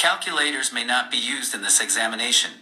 Calculators may not be used in this examination.